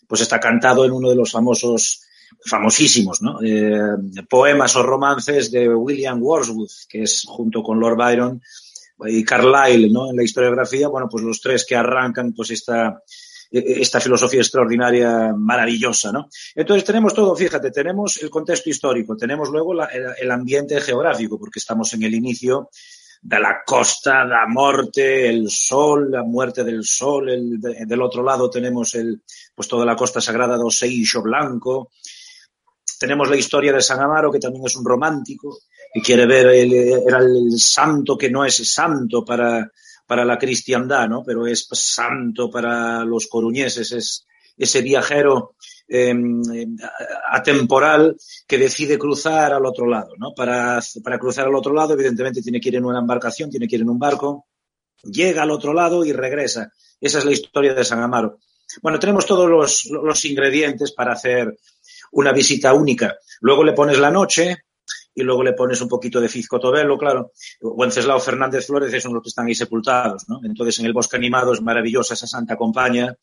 pues está cantado en uno de los famosos, famosísimos, ¿no? Eh, poemas o romances de William Wordsworth, que es junto con Lord Byron y Carlyle, ¿no? En la historiografía, bueno, pues los tres que arrancan, pues esta, esta filosofía extraordinaria, maravillosa, ¿no? Entonces tenemos todo, fíjate, tenemos el contexto histórico, tenemos luego la, el, ambiente geográfico, porque estamos en el inicio de la costa, la muerte, el sol, la muerte del sol, el, de, del otro lado tenemos el, pues toda la costa sagrada de Oseixo Blanco, tenemos la historia de San Amaro, que también es un romántico, y quiere ver, el, era el santo que no es santo para, para la cristiandad, ¿no? Pero es santo para los coruñeses, es ese viajero eh, atemporal que decide cruzar al otro lado, ¿no? Para, para cruzar al otro lado, evidentemente tiene que ir en una embarcación, tiene que ir en un barco, llega al otro lado y regresa. Esa es la historia de San Amaro. Bueno, tenemos todos los, los ingredientes para hacer una visita única. Luego le pones la noche, y luego le pones un poquito de Fizco Tobelo, claro. Wenceslao Fernández Flores son los que están ahí sepultados, ¿no? Entonces en el bosque animado es maravillosa esa santa compañía,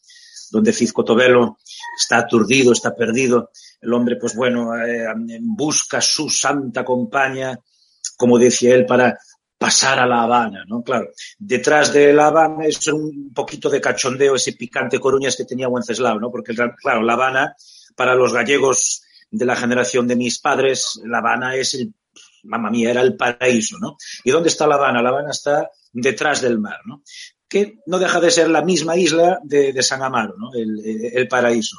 donde Fizco Tobelo está aturdido, está perdido. El hombre, pues bueno, eh, busca su santa compañía, como decía él, para pasar a La Habana, ¿no? Claro, detrás de La Habana es un poquito de cachondeo ese picante coruñas que tenía Wenceslao, ¿no? Porque, claro, La Habana, para los gallegos de la generación de mis padres, La Habana es el, mamá mía, era el paraíso, ¿no? ¿Y dónde está La Habana? La Habana está detrás del mar, ¿no? Que no deja de ser la misma isla de, San Amaro, ¿no? El, el, paraíso.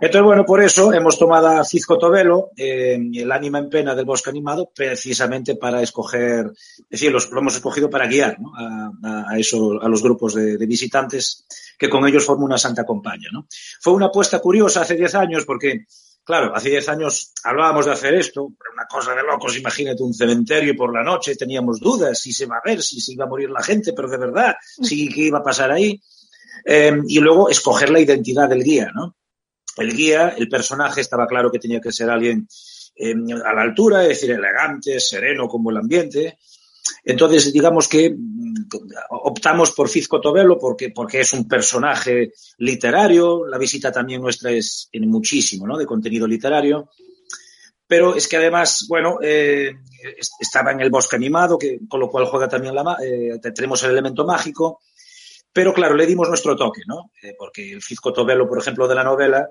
Entonces, bueno, por eso hemos tomado a Cizco Tobelo, eh, el ánima en pena del bosque animado, precisamente para escoger, es decir, los, lo hemos escogido para guiar a, a, eso, a los grupos de, visitantes que con ellos forman una santa compañía. Fue una apuesta curiosa hace 10 años porque Claro, hace 10 años hablábamos de hacer esto, pero una cosa de locos, imagínate un cementerio por la noche, teníamos dudas si se va a ver, si se iba a morir la gente, pero de verdad, si qué iba a pasar ahí. Eh, y luego escoger la identidad del guía, ¿no? El guía, el personaje, estaba claro que tenía que ser alguien eh, a la altura, es decir, elegante, sereno como el ambiente. Entonces, digamos que optamos por Fizco Tobelo porque, porque es un personaje literario, la visita también nuestra es, tiene muchísimo ¿no? de contenido literario, pero es que además, bueno, eh, estaba en el bosque animado, que, con lo cual juega también la, eh, tenemos el elemento mágico, pero claro, le dimos nuestro toque, ¿no? Eh, porque el Fizco Tobelo, por ejemplo, de la novela,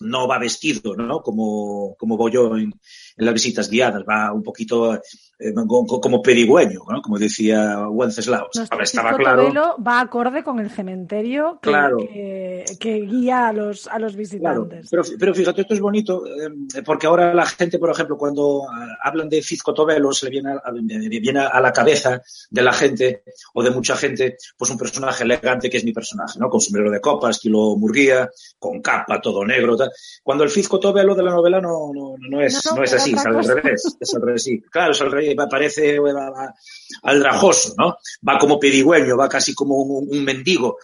no va vestido, ¿no? Como, como voy yo en, en las visitas guiadas, va un poquito eh, como pedigüeño, ¿no? Como decía Wenceslao. Nuestro estaba claro. va acorde con el cementerio que, claro. que, que, guía a los, a los visitantes. Claro. Pero, pero, fíjate, esto es bonito, eh, porque ahora la gente, por ejemplo, cuando hablan de Fizco Tobelo, se le viene a, viene a la cabeza de la gente o de mucha gente, pues un personaje elegante que es mi personaje, ¿no? Con sombrero de copa, estilo Murguía, con capa, todo negro, tal. Cuando el Fizco Tobelo de la novela no, no, no es, no, no es así, es al revés, es al revés, sí. Claro, es al revés, parece aldrajoso, ¿no? Va como pedigüeño, va casi como un, un mendigo.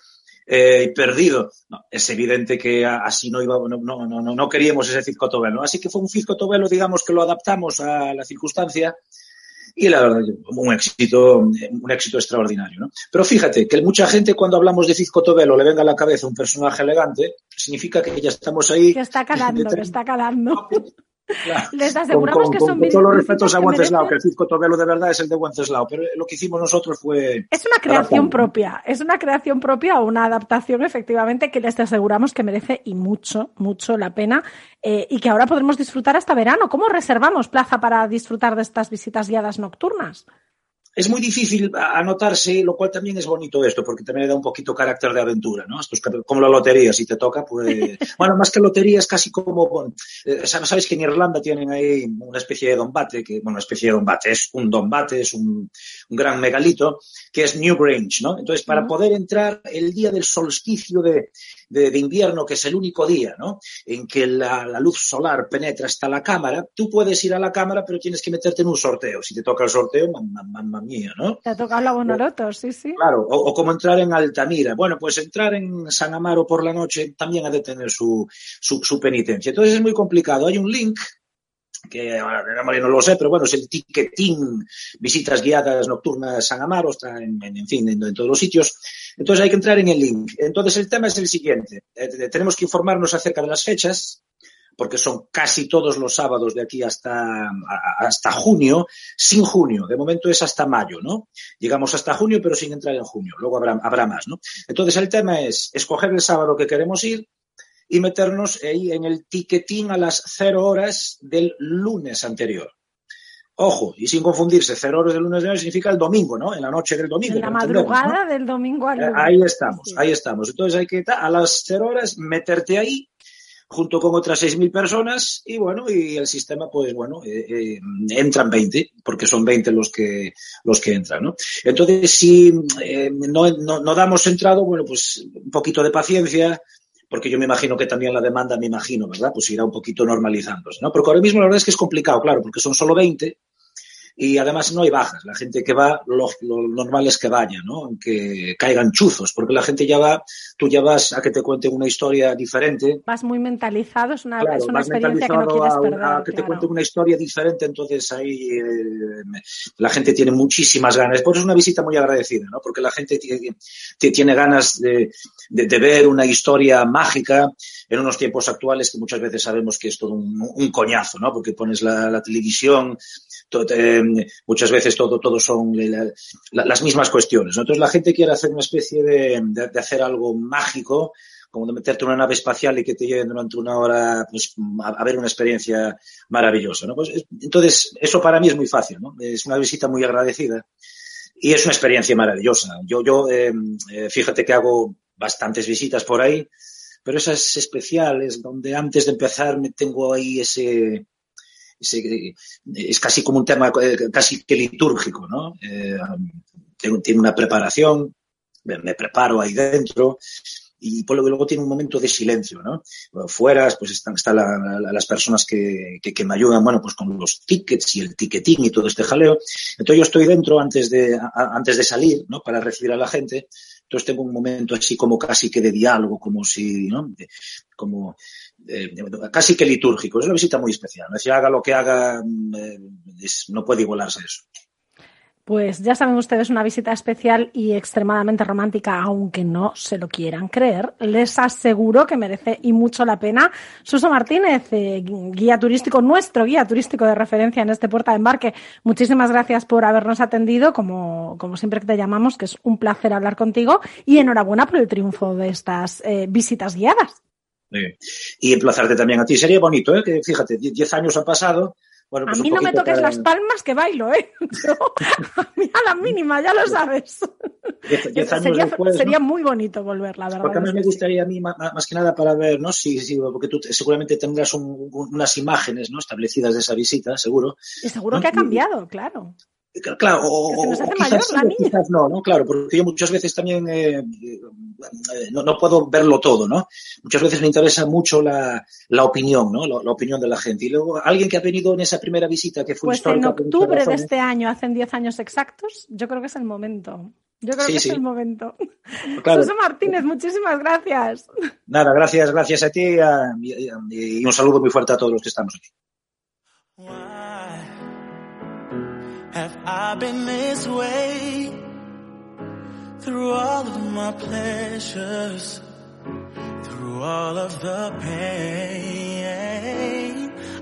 Eh, perdido. No, es evidente que así no iba, no, no, no, no queríamos ese Fizco Tobelo. Así que fue un Fizco Tobelo, digamos, que lo adaptamos a la circunstancia y la verdad, un éxito, un éxito extraordinario, ¿no? Pero fíjate que mucha gente cuando hablamos de Fizco Tobelo le venga a la cabeza un personaje elegante, significa que ya estamos ahí. Que está calando, que está calando. Claro. Les aseguramos con, que con, son con todos los respetos a que Wenceslao, que el Cizco Tobelo de verdad es el de Wenceslao, pero lo que hicimos nosotros fue... Es una creación propia, es una creación propia o una adaptación efectivamente que les aseguramos que merece y mucho, mucho la pena eh, y que ahora podremos disfrutar hasta verano. ¿Cómo reservamos plaza para disfrutar de estas visitas guiadas nocturnas? Es muy difícil anotarse, lo cual también es bonito esto, porque también le da un poquito carácter de aventura, ¿no? Esto es como la lotería, si te toca, pues... bueno, más que lotería es casi como... eh, Sabes que en Irlanda tienen ahí una especie de dombate, que, bueno, una especie de dombate, es un dombate, es un, un gran megalito, que es Newgrange, ¿no? Entonces, para poder entrar el día del solsticio de, de, de invierno, que es el único día, ¿no? En que la, la luz solar penetra hasta la cámara, tú puedes ir a la cámara, pero tienes que meterte en un sorteo. Si te toca el sorteo, mamma, mamma mía, ¿no? Te ha tocado la Bonoloto, sí, sí. Claro, o, o, como entrar en Altamira. Bueno, pues entrar en San Amaro por la noche también ha de tener su, su, su penitencia. Entonces es muy complicado. Hay un link que de memoria no lo sé, pero bueno, es el ticketing, visitas guiadas nocturnas San Amaro, está en, en, fin, en, en, todos los sitios. Entonces hay que entrar en el link. Entonces el tema es el siguiente. Eh, tenemos que informarnos acerca de las fechas, porque son casi todos los sábados de aquí hasta, hasta junio, sin junio. De momento es hasta mayo, ¿no? Llegamos hasta junio, pero sin entrar en junio. Luego habrá, habrá más, ¿no? Entonces el tema es escoger el sábado que queremos ir y meternos ahí en el tiquetín a las cero horas del lunes anterior. Ojo, y sin confundirse, cero horas del lunes anterior significa el domingo, ¿no? En la noche del domingo. En la madrugada ¿no? del domingo al lunes. Ahí estamos, ahí estamos. Entonces hay que a las cero horas meterte ahí junto con otras 6.000 personas y bueno, y el sistema pues bueno, eh, eh, entran 20 porque son 20 los que, los que entran, ¿no? Entonces si eh, no, no, no, damos entrado, bueno, pues un poquito de paciencia porque yo me imagino que también la demanda, me imagino, ¿verdad? Pues irá un poquito normalizándose, ¿no? Porque ahora mismo la verdad es que es complicado, claro, porque son solo 20 y además no hay bajas. La gente que va, lo, lo, normal es que vaya, ¿no? Aunque caigan chuzos, porque la gente ya va, tú ya vas a que te cuenten una historia diferente. Vas muy mentalizado, es una, claro, es una experiencia que no quieres a, perder. A que claro. te cuenten una historia diferente, entonces ahí eh, la gente tiene muchísimas ganas. Por eso es una visita muy agradecida, ¿no? Porque la gente tiene, tiene ganas de, de, de ver una historia mágica en unos tiempos actuales que muchas veces sabemos que es todo un, un coñazo, ¿no? Porque pones la, la televisión, todo, eh, muchas veces todo, todo son la, la, las mismas cuestiones. ¿no? Entonces la gente quiere hacer una especie de, de, de, hacer algo mágico, como de meterte en una nave espacial y que te lleven durante una hora pues, a, a ver una experiencia maravillosa. ¿no? Pues, entonces, eso para mí es muy fácil, ¿no? Es una visita muy agradecida y es una experiencia maravillosa. Yo, yo eh, fíjate que hago bastantes visitas por ahí, pero esas especiales donde antes de empezar me tengo ahí ese, es casi como un tema eh, casi que litúrgico, ¿no? Eh, tiene una preparación, me preparo ahí dentro y por luego tiene un momento de silencio, ¿no? Fuera, pues están, están la, la, las personas que, que, que, me ayudan, bueno, pues con los tickets y el ticketing y todo este jaleo. Entonces yo estoy dentro antes de, a, antes de salir, ¿no? Para recibir a la gente. Entonces tengo un momento así como casi que de diálogo, como si, ¿no? Como, eh, casi que litúrgico. Es una visita muy especial. Si haga lo que haga, eh, es, no puede igualarse a eso. Pues ya saben ustedes, una visita especial y extremadamente romántica, aunque no se lo quieran creer. Les aseguro que merece y mucho la pena. Suso Martínez, eh, guía turístico, nuestro guía turístico de referencia en este puerta de embarque, muchísimas gracias por habernos atendido, como, como siempre que te llamamos, que es un placer hablar contigo, y enhorabuena por el triunfo de estas eh, visitas guiadas. Y emplazarte también a ti. Sería bonito, ¿eh? que fíjate, 10 años han pasado bueno, pues a mí no me toques para... las palmas que bailo, ¿eh? Yo, a mí a la mínima, ya lo sabes. Diez, diez años sería, después, sería ¿no? muy bonito volver, la verdad. Porque a mí me gustaría a mí más, más, que nada para ver, ¿no? Sí, sí, porque tú seguramente tendrás un, unas imágenes, ¿no? Establecidas de esa visita, seguro. Y seguro ¿no? que ha cambiado, claro. Claro, o, o quizás, sí, no, ¿no? Claro, porque yo muchas veces también eh, eh, no, no, puedo verlo todo, ¿no? Muchas veces me interesa mucho la, la opinión, ¿no? La, la, opinión de la gente. Y luego, alguien que ha venido en esa primera visita que fue pues histórica. en octubre de este año, hacen 10 años exactos, yo creo que es el momento. Yo creo sí, que sí. es el momento. Claro. Suso Martínez, muchísimas gracias. Nada, gracias, gracias a ti a, y, y un saludo muy fuerte a todos los que estamos aquí. Have been this way through all of my pleasures, through all of the pain?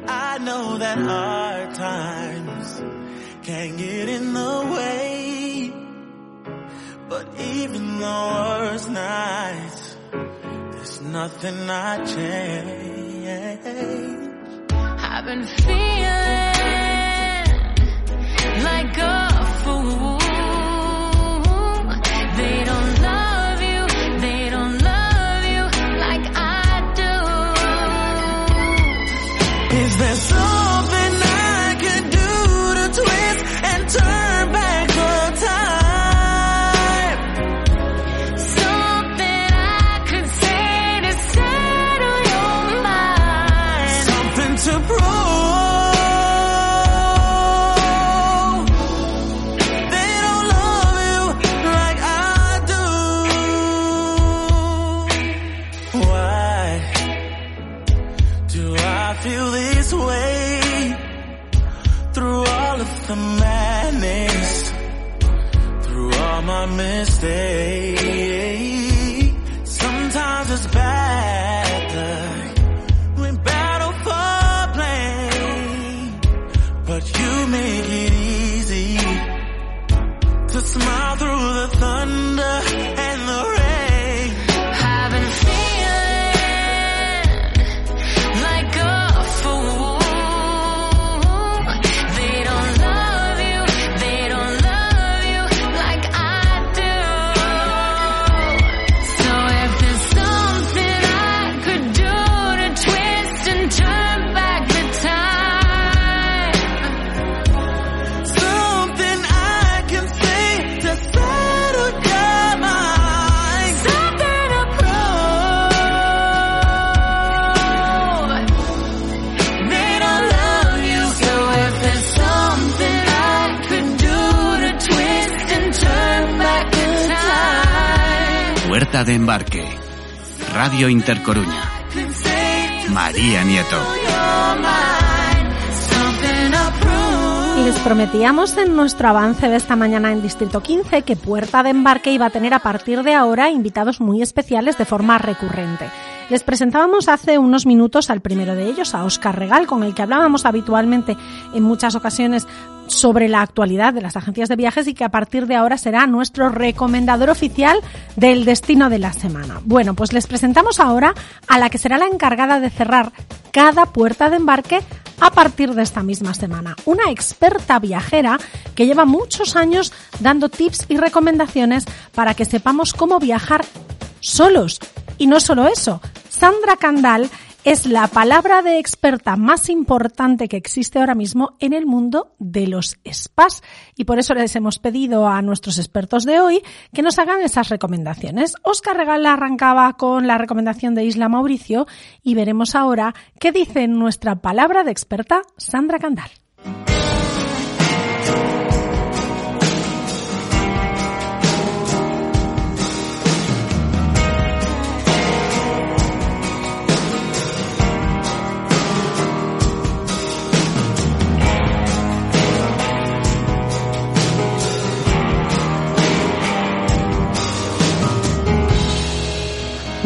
I know that hard times can get in the way, but even the worst nights, there's nothing I change. I've been feeling like a fool. smile through the thunder. Puerta de embarque. Radio Intercoruña. María Nieto. Les prometíamos en nuestro avance de esta mañana en Distrito 15 que Puerta de Embarque iba a tener a partir de ahora invitados muy especiales de forma recurrente. Les presentábamos hace unos minutos al primero de ellos, a Óscar Regal, con el que hablábamos habitualmente en muchas ocasiones sobre la actualidad de las agencias de viajes y que a partir de ahora será nuestro recomendador oficial del destino de la semana. Bueno, pues les presentamos ahora a la que será la encargada de cerrar cada puerta de embarque a partir de esta misma semana. Una experta viajera que lleva muchos años dando tips y recomendaciones para que sepamos cómo viajar solos. Y no solo eso, Sandra Candal es la palabra de experta más importante que existe ahora mismo en el mundo de los spas. Y por eso les hemos pedido a nuestros expertos de hoy que nos hagan esas recomendaciones. Oscar Regal arrancaba con la recomendación de Isla Mauricio y veremos ahora qué dice nuestra palabra de experta Sandra Candal.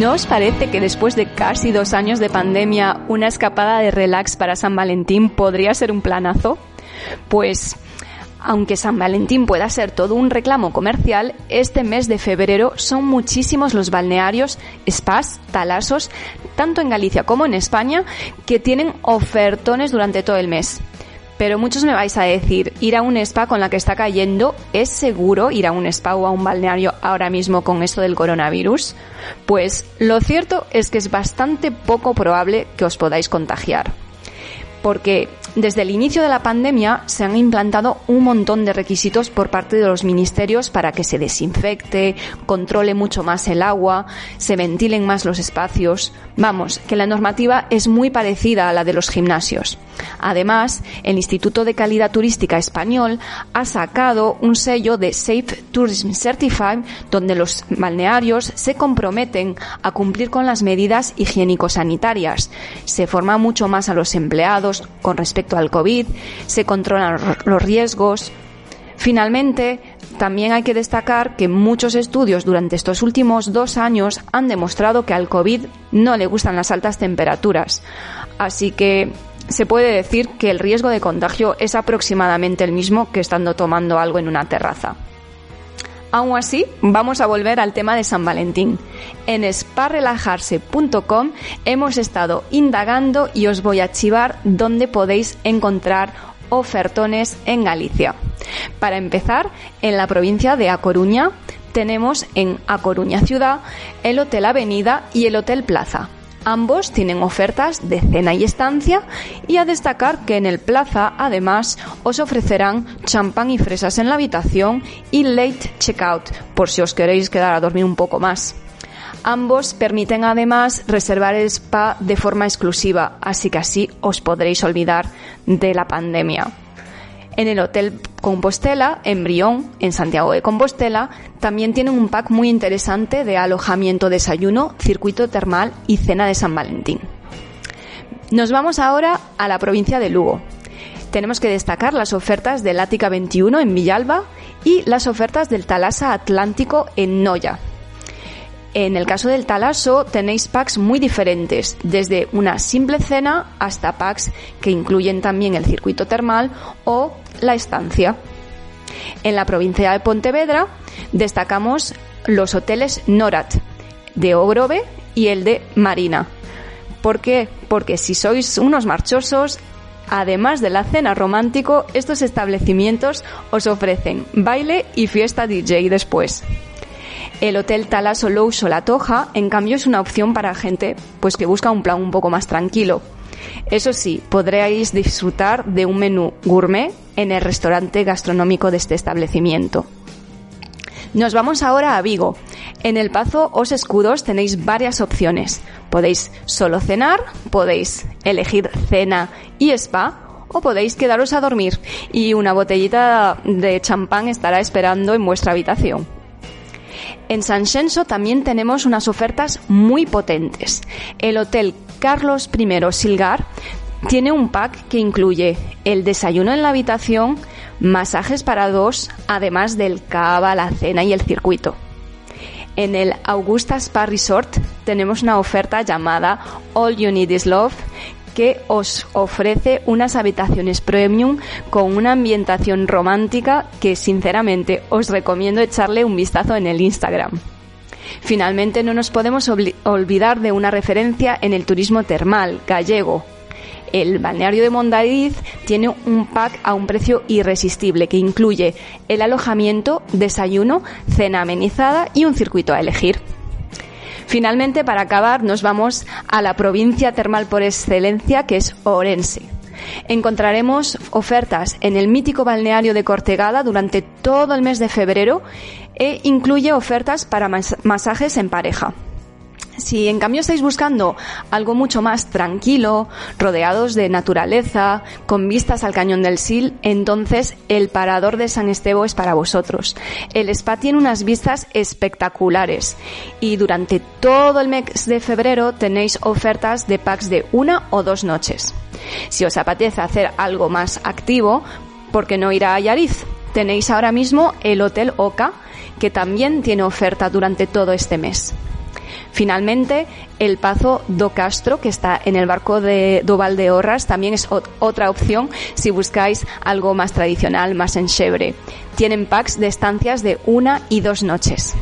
¿No os parece que después de casi dos años de pandemia, una escapada de relax para San Valentín podría ser un planazo? Pues, aunque San Valentín pueda ser todo un reclamo comercial, este mes de febrero son muchísimos los balnearios, spas, talasos, tanto en Galicia como en España, que tienen ofertones durante todo el mes. Pero muchos me vais a decir, ir a un spa con la que está cayendo, ¿es seguro ir a un spa o a un balneario ahora mismo con esto del coronavirus? Pues lo cierto es que es bastante poco probable que os podáis contagiar. Porque desde el inicio de la pandemia se han implantado un montón de requisitos por parte de los ministerios para que se desinfecte, controle mucho más el agua, se ventilen más los espacios. Vamos, que la normativa es muy parecida a la de los gimnasios. Además, el Instituto de Calidad Turística Español ha sacado un sello de Safe Tourism Certified donde los balnearios se comprometen a cumplir con las medidas higiénico-sanitarias. Se forma mucho más a los empleados con respecto al COVID, se controlan los riesgos. Finalmente, también hay que destacar que muchos estudios durante estos últimos dos años han demostrado que al COVID no le gustan las altas temperaturas. Así que se puede decir que el riesgo de contagio es aproximadamente el mismo que estando tomando algo en una terraza. Aún así, vamos a volver al tema de San Valentín. En sparrelajarse.com hemos estado indagando y os voy a chivar dónde podéis encontrar ofertones en Galicia. Para empezar, en la provincia de A Coruña tenemos en A Coruña Ciudad el Hotel Avenida y el Hotel Plaza. Ambos tienen ofertas de cena y estancia y a destacar que en el Plaza además os ofrecerán champán y fresas en la habitación y late checkout por si os queréis quedar a dormir un poco más. Ambos permiten además reservar el spa de forma exclusiva, así que así os podréis olvidar de la pandemia. En el Hotel Compostela, en Brión, en Santiago de Compostela, también tienen un pack muy interesante de alojamiento, desayuno, circuito termal y cena de San Valentín. Nos vamos ahora a la provincia de Lugo. Tenemos que destacar las ofertas del Ática 21 en Villalba y las ofertas del Talasa Atlántico en Noya. En el caso del Talaso tenéis packs muy diferentes, desde una simple cena hasta packs que incluyen también el circuito termal o la estancia. En la provincia de Pontevedra destacamos los hoteles Norat de Ogrove y el de Marina. ¿Por qué? Porque si sois unos marchosos, además de la cena romántico, estos establecimientos os ofrecen baile y fiesta DJ después. El Hotel Talaso Low Solatoja, en cambio, es una opción para gente pues, que busca un plan un poco más tranquilo. Eso sí, podréis disfrutar de un menú gourmet en el restaurante gastronómico de este establecimiento. Nos vamos ahora a Vigo. En el Pazo Os Escudos tenéis varias opciones. Podéis solo cenar, podéis elegir cena y spa o podéis quedaros a dormir y una botellita de champán estará esperando en vuestra habitación. En San Xenso también tenemos unas ofertas muy potentes. El Hotel Carlos I Silgar tiene un pack que incluye el desayuno en la habitación, masajes para dos, además del cava, la cena y el circuito. En el Augusta Spa Resort tenemos una oferta llamada All You Need Is Love que os ofrece unas habitaciones premium con una ambientación romántica que sinceramente os recomiendo echarle un vistazo en el Instagram. Finalmente no nos podemos olvidar de una referencia en el turismo termal gallego. El balneario de Mondariz tiene un pack a un precio irresistible que incluye el alojamiento, desayuno, cena amenizada y un circuito a elegir. Finalmente, para acabar, nos vamos a la provincia termal por excelencia, que es Orense. Encontraremos ofertas en el mítico balneario de Cortegada durante todo el mes de febrero e incluye ofertas para mas- masajes en pareja. Si en cambio estáis buscando algo mucho más tranquilo, rodeados de naturaleza, con vistas al cañón del Sil, entonces el Parador de San Estevo es para vosotros. El spa tiene unas vistas espectaculares y durante todo el mes de febrero tenéis ofertas de packs de una o dos noches. Si os apetece hacer algo más activo, ¿por qué no ir a Yariz? Tenéis ahora mismo el Hotel Oca, que también tiene oferta durante todo este mes. Finalmente, el Pazo do Castro, que está en el barco de do Valdeorras, también es ot- otra opción si buscáis algo más tradicional, más enchebre. Tienen packs de estancias de una y dos noches.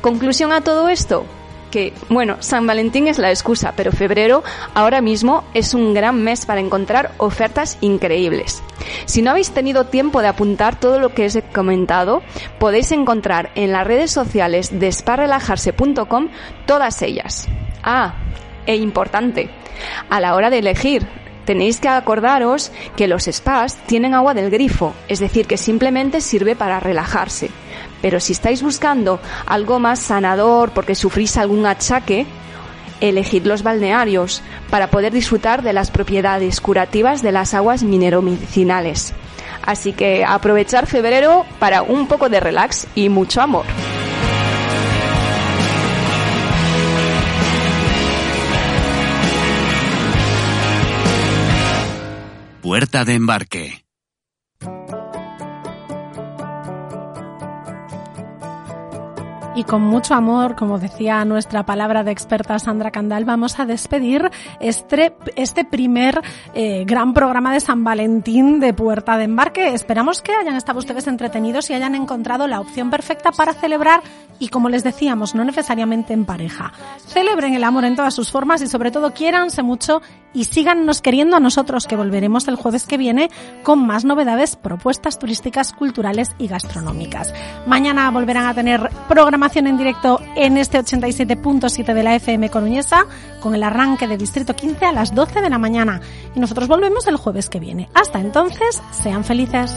Conclusión a todo esto, que, bueno, San Valentín es la excusa, pero febrero ahora mismo es un gran mes para encontrar ofertas increíbles. Si no habéis tenido tiempo de apuntar todo lo que os he comentado, podéis encontrar en las redes sociales de sparelajarse.com todas ellas. Ah, e importante, a la hora de elegir, tenéis que acordaros que los spas tienen agua del grifo, es decir, que simplemente sirve para relajarse. Pero si estáis buscando algo más sanador porque sufrís algún achaque, elegid los balnearios para poder disfrutar de las propiedades curativas de las aguas mineromedicinales. Así que aprovechar febrero para un poco de relax y mucho amor. Puerta de embarque. Y con mucho amor, como decía nuestra palabra de experta Sandra Candal, vamos a despedir este, este primer eh, gran programa de San Valentín de Puerta de Embarque. Esperamos que hayan estado ustedes entretenidos y hayan encontrado la opción perfecta para celebrar y, como les decíamos, no necesariamente en pareja. Celebren el amor en todas sus formas y, sobre todo, quiéranse mucho y síganos queriendo a nosotros, que volveremos el jueves que viene con más novedades, propuestas turísticas, culturales y gastronómicas. Mañana volverán a tener programación en directo en este 87.7 de la FM Coruñesa con el arranque de Distrito 15 a las 12 de la mañana. Y nosotros volvemos el jueves que viene. Hasta entonces, sean felices.